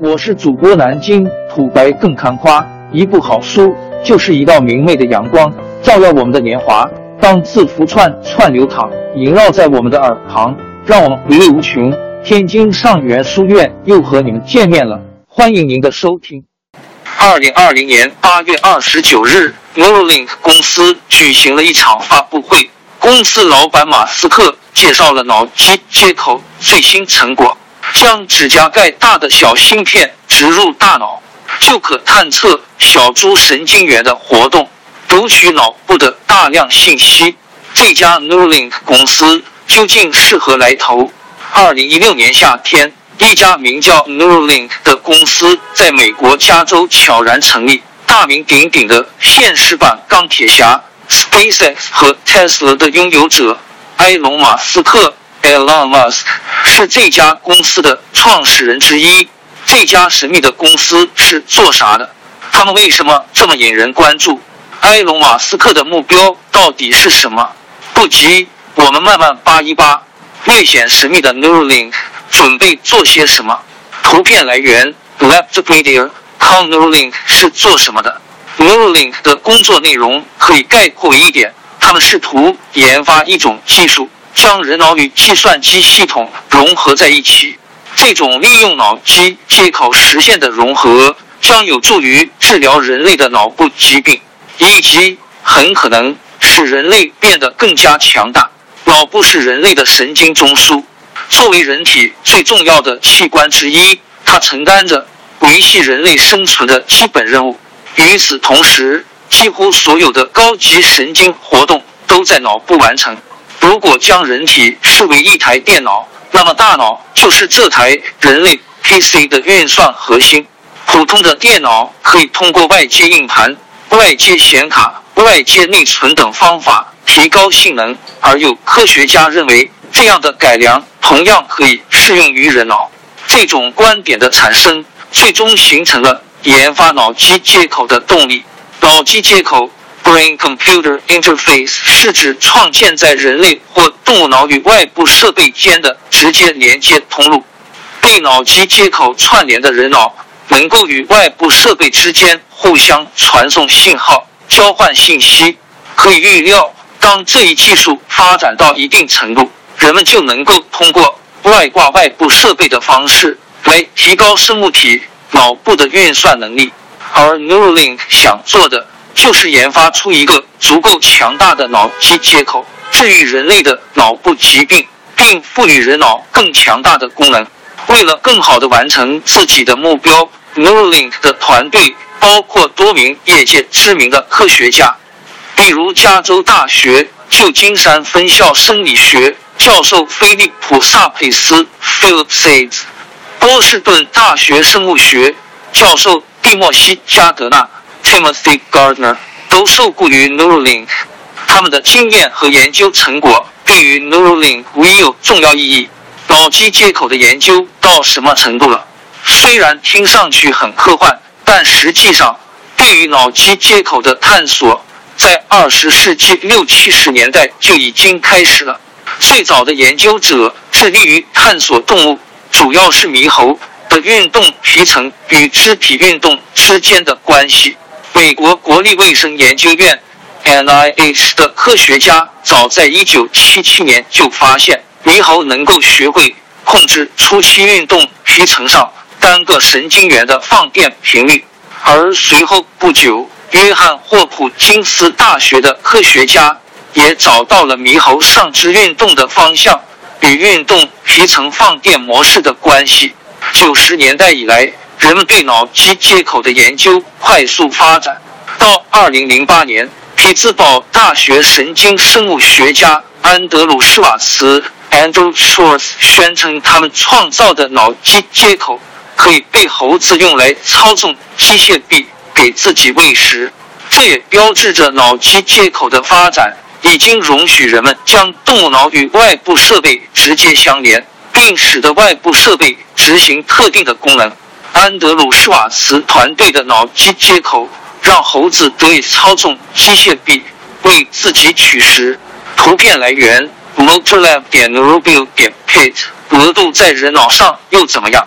我是主播南京土白更看花，一部好书就是一道明媚的阳光，照耀我们的年华。当字符串串流淌，萦绕在我们的耳旁，让我们回味无穷。天津上元书院又和你们见面了，欢迎您的收听。二零二零年八月二十九日，Neuralink 公司举行了一场发布会，公司老板马斯克介绍了脑机接口最新成果。将指甲盖大的小芯片植入大脑，就可探测小猪神经元的活动，读取脑部的大量信息。这家 Neuralink 公司究竟是何来头？二零一六年夏天，一家名叫 Neuralink 的公司在美国加州悄然成立。大名鼎鼎的现实版钢铁侠 SpaceX 和 Tesla 的拥有者埃隆·马斯克。Elon Musk 是这家公司的创始人之一。这家神秘的公司是做啥的？他们为什么这么引人关注？埃隆·马斯克的目标到底是什么？不急，我们慢慢扒一扒。略显神秘的 Neuralink 准备做些什么？图片来源：Laptopedia。c Neuralink 是做什么的？Neuralink 的工作内容可以概括为一点：他们试图研发一种技术。将人脑与计算机系统融合在一起，这种利用脑机接口实现的融合，将有助于治疗人类的脑部疾病，以及很可能使人类变得更加强大。脑部是人类的神经中枢，作为人体最重要的器官之一，它承担着维系人类生存的基本任务。与此同时，几乎所有的高级神经活动都在脑部完成。如果将人体视为一台电脑，那么大脑就是这台人类 PC 的运算核心。普通的电脑可以通过外接硬盘、外接显卡、外接内存等方法提高性能，而有科学家认为，这样的改良同样可以适用于人脑。这种观点的产生，最终形成了研发脑机接口的动力。脑机接口。Brain-computer interface 是指创建在人类或动物脑与外部设备间的直接连接通路。被脑机接口串联的人脑能够与外部设备之间互相传送信号、交换信息。可以预料，当这一技术发展到一定程度，人们就能够通过外挂外部设备的方式来提高生物体脑部的运算能力。而 Neuralink 想做的。就是研发出一个足够强大的脑机接口，治愈人类的脑部疾病，并赋予人脑更强大的功能。为了更好地完成自己的目标，Neuralink 的团队包括多名业界知名的科学家，比如加州大学旧金山分校生理学教授菲利普·萨佩斯 （Philip Says），波士顿大学生物学教授蒂莫西·加德纳。Timothy Gardner 都受雇于 Neuralink，他们的经验和研究成果对于 Neuralink 无疑有重要意义。脑机接口的研究到什么程度了？虽然听上去很科幻，但实际上，对于脑机接口的探索在二十世纪六七十年代就已经开始了。最早的研究者致力于探索动物，主要是猕猴的运动皮层与肢体运动之间的关系。美国国立卫生研究院 （NIH） 的科学家早在1977年就发现，猕猴能够学会控制初期运动皮层上单个神经元的放电频率。而随后不久，约翰霍普金斯大学的科学家也找到了猕猴上肢运动的方向与运动皮层放电模式的关系。九十年代以来。人们对脑机接口的研究快速发展，到二零零八年，匹兹堡大学神经生物学家安德鲁·施瓦茨 （Andrew Schwartz） 宣称，他们创造的脑机接口可以被猴子用来操纵机械臂给自己喂食。这也标志着脑机接口的发展已经容许人们将动物脑与外部设备直接相连，并使得外部设备执行特定的功能。安德鲁·施瓦茨团队的脑机接口让猴子得以操纵机械臂为自己取食。图片来源：MotorLab 点 Neurobio 点 Pit。额度在人脑上又怎么样？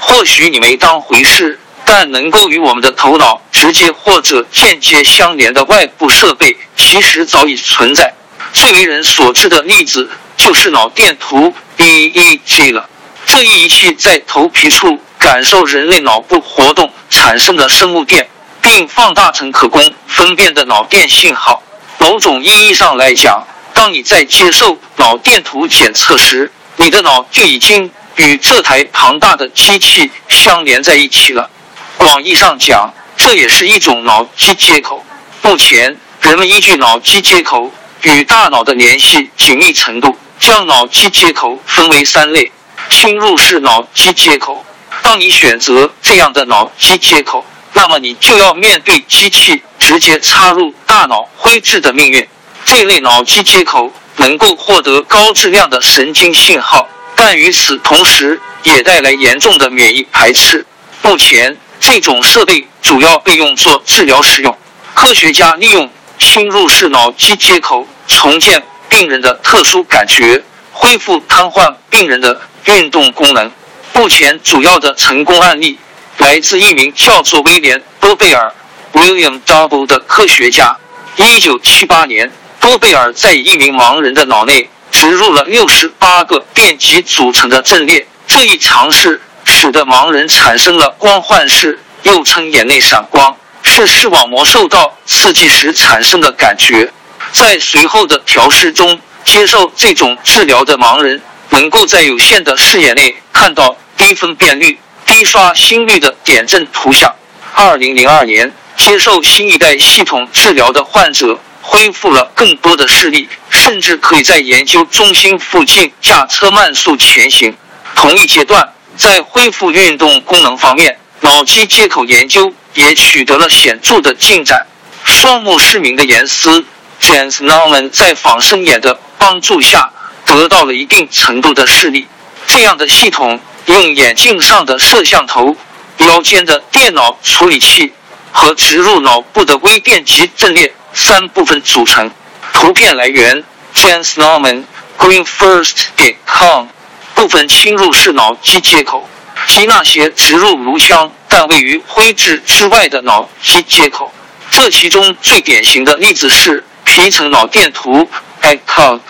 或许你没当回事，但能够与我们的头脑直接或者间接相连的外部设备，其实早已存在。最为人所知的例子就是脑电图 （EEG） 了。这一仪器在头皮处感受人类脑部活动产生的生物电，并放大成可供分辨的脑电信号。某种意义上来讲，当你在接受脑电图检测时，你的脑就已经与这台庞大的机器相连在一起了。广义上讲，这也是一种脑机接口。目前，人们依据脑机接口与大脑的联系紧密程度，将脑机接口分为三类：侵入式脑机接口。当你选择这样的脑机接口，那么你就要面对机器直接插入大脑灰质的命运。这类脑机接口能够获得高质量的神经信号，但与此同时也带来严重的免疫排斥。目前，这种设备主要被用作治疗使用。科学家利用侵入式脑机接口重建病人的特殊感觉，恢复瘫痪病人的运动功能。目前主要的成功案例来自一名叫做威廉·多贝尔 （William Double） 的科学家。一九七八年。多贝尔在一名盲人的脑内植入了六十八个电极组成的阵列，这一尝试使得盲人产生了光幻视，又称眼内闪光，是视网膜受到刺激时产生的感觉。在随后的调试中，接受这种治疗的盲人能够在有限的视野内看到低分辨率、低刷新率的点阵图像。二零零二年，接受新一代系统治疗的患者。恢复了更多的视力，甚至可以在研究中心附近驾车慢速前行。同一阶段，在恢复运动功能方面，脑机接口研究也取得了显著的进展。双目失明的严斯 （Jens Naumann） 在仿生眼的帮助下得到了一定程度的视力。这样的系统用眼镜上的摄像头、腰间的电脑处理器和植入脑部的微电极阵列。三部分组成。图片来源：Jens Norman Greenfirst.com。部分侵入式脑机接口及那些植入颅腔但位于灰质之外的脑机接口。这其中最典型的例子是皮层脑电图 （ECG），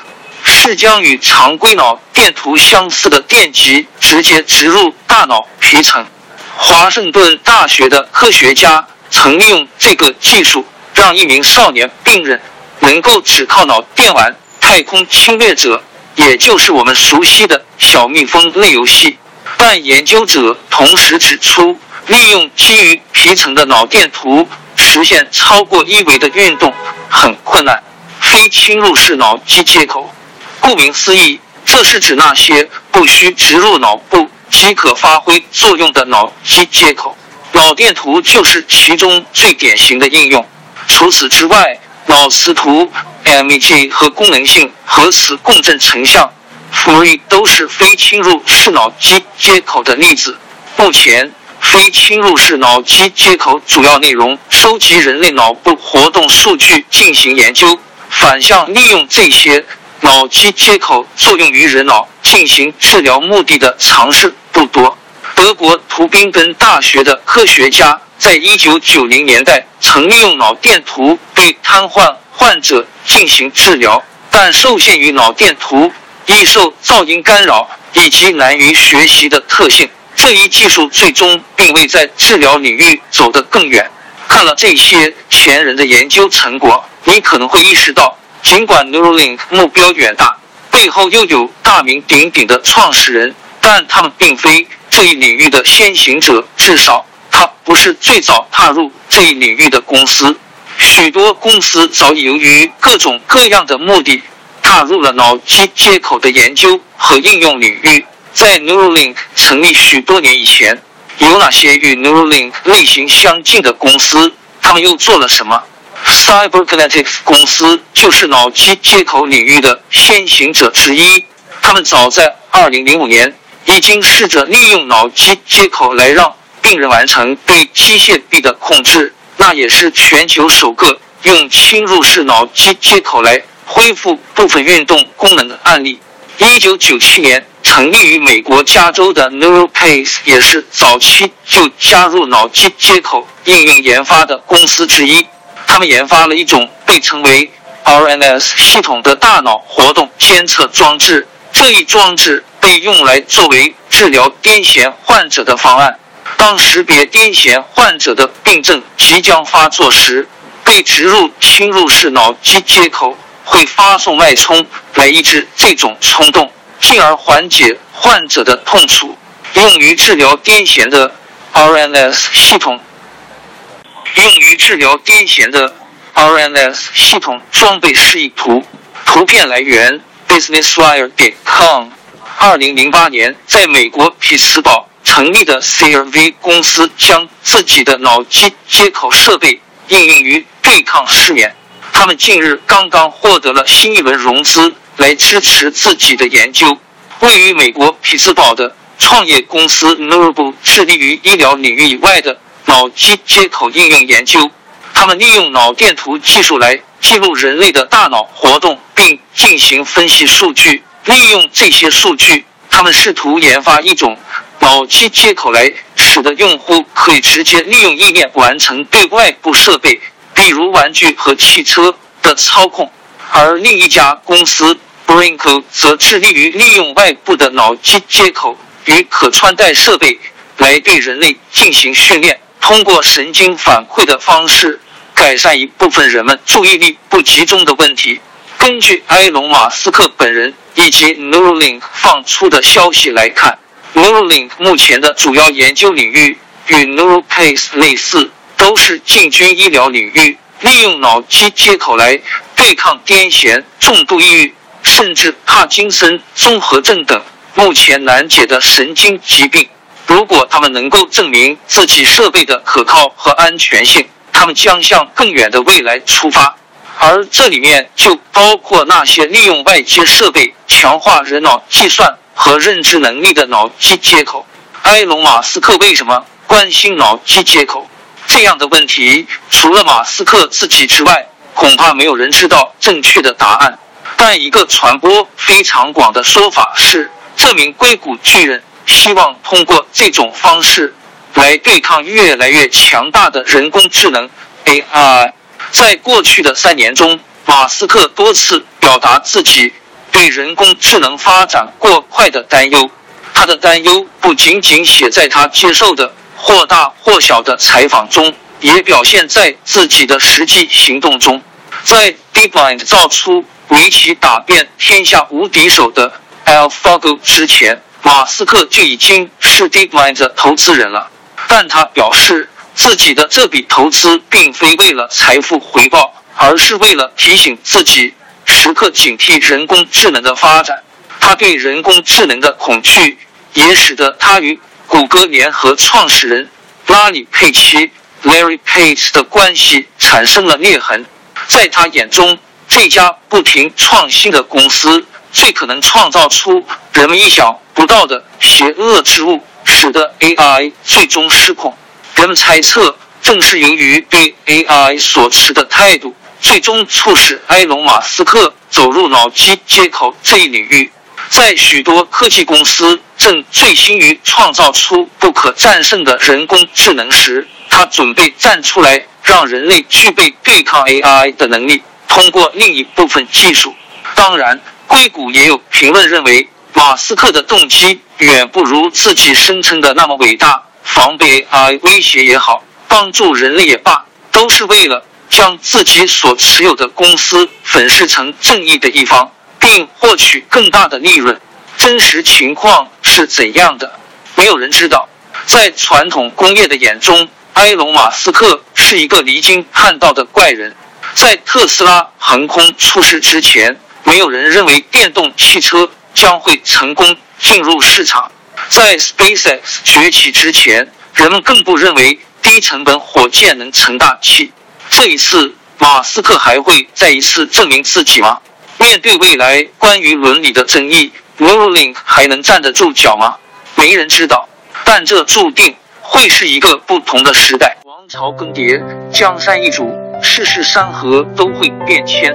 是将与常规脑电图相似的电极直接植入大脑皮层。华盛顿大学的科学家曾利用这个技术。让一名少年病人能够只靠脑电玩《太空侵略者》，也就是我们熟悉的小蜜蜂类游戏。但研究者同时指出，利用基于皮层的脑电图实现超过一维的运动很困难。非侵入式脑机接口，顾名思义，这是指那些不需植入脑部即可发挥作用的脑机接口。脑电图就是其中最典型的应用。除此之外，脑磁图 （MEG） 和功能性核磁共振成像 （FLIR） 都是非侵入式脑机接口的例子。目前，非侵入式脑机接口主要内容收集人类脑部活动数据进行研究，反向利用这些脑机接口作用于人脑进行治疗目的的尝试不多。德国图宾根大学的科学家。在一九九零年代，曾利用脑电图对瘫痪患者进行治疗，但受限于脑电图易受噪音干扰以及难于学习的特性，这一技术最终并未在治疗领域走得更远。看了这些前人的研究成果，你可能会意识到，尽管 Neuralink 目标远大，背后又有大名鼎鼎的创始人，但他们并非这一领域的先行者，至少。他不是最早踏入这一领域的公司，许多公司早已由于各种各样的目的踏入了脑机接口的研究和应用领域。在 Neuralink 成立许多年以前，有哪些与 Neuralink 类型相近的公司？他们又做了什么？Cyberkinetics 公司就是脑机接口领域的先行者之一。他们早在2005年已经试着利用脑机接口来让病人完成对机械臂的控制，那也是全球首个用侵入式脑机接口来恢复部分运动功能的案例。一九九七年，成立于美国加州的 NeuroPace 也是早期就加入脑机接口应用研发的公司之一。他们研发了一种被称为 RNS 系统的大脑活动监测装置。这一装置被用来作为治疗癫痫患者的方案。当识别癫痫患者的病症即将发作时，被植入侵入式脑机接口会发送脉冲来抑制这种冲动，进而缓解患者的痛楚。用于治疗癫痫的 RNS 系统，用于治疗癫痫的 RNS 系统装备示意图，图片来源 BusinessWire.com。二零零八年，在美国匹兹堡。成立的 CRV 公司将自己的脑机接口设备应用于对抗失眠。他们近日刚刚获得了新一轮融资，来支持自己的研究。位于美国匹兹堡的创业公司 n o b l e 致力于医疗领域以外的脑机接口应用研究。他们利用脑电图技术来记录人类的大脑活动，并进行分析数据。利用这些数据，他们试图研发一种。脑机接口来使得用户可以直接利用意念完成对外部设备，比如玩具和汽车的操控。而另一家公司 Brinko 则致力于利用外部的脑机接口与可穿戴设备来对人类进行训练，通过神经反馈的方式改善一部分人们注意力不集中的问题。根据埃隆·马斯克本人以及 Neuralink 放出的消息来看。Neuralink 目前的主要研究领域与 NeuroPace 类似，都是进军医疗领域，利用脑机接口来对抗癫痫、重度抑郁，甚至帕金森综合症等目前难解的神经疾病。如果他们能够证明自己设备的可靠和安全性，他们将向更远的未来出发，而这里面就包括那些利用外接设备强化人脑计算。和认知能力的脑机接口，埃隆·马斯克为什么关心脑机接口？这样的问题，除了马斯克自己之外，恐怕没有人知道正确的答案。但一个传播非常广的说法是，这名硅谷巨人希望通过这种方式来对抗越来越强大的人工智能 AI。在过去的三年中，马斯克多次表达自己。对人工智能发展过快的担忧，他的担忧不仅仅写在他接受的或大或小的采访中，也表现在自己的实际行动中。在 DeepMind 造出围棋打遍天下无敌手的 AlphaGo 之前，马斯克就已经是 DeepMind 的投资人了。但他表示，自己的这笔投资并非为了财富回报，而是为了提醒自己。时刻警惕人工智能的发展，他对人工智能的恐惧也使得他与谷歌联合创始人拉里·佩奇 （Larry Page） 的关系产生了裂痕。在他眼中，这家不停创新的公司最可能创造出人们意想不到的邪恶之物，使得 AI 最终失控。人们猜测，正是由于对 AI 所持的态度。最终促使埃隆·马斯克走入脑机接口这一领域。在许多科技公司正醉心于创造出不可战胜的人工智能时，他准备站出来，让人类具备对抗 AI 的能力。通过另一部分技术，当然，硅谷也有评论认为，马斯克的动机远不如自己声称的那么伟大。防备 AI 威胁也好，帮助人类也罢，都是为了。将自己所持有的公司粉饰成正义的一方，并获取更大的利润。真实情况是怎样的？没有人知道。在传统工业的眼中，埃隆·马斯克是一个离经叛道的怪人。在特斯拉横空出世之前，没有人认为电动汽车将会成功进入市场。在 SpaceX 崛起之前，人们更不认为低成本火箭能成大器。这一次，马斯克还会再一次证明自己吗？面对未来关于伦理的争议，Neuralink 还能站得住脚吗？没人知道。但这注定会是一个不同的时代。王朝更迭，江山易主，世事山河都会变迁。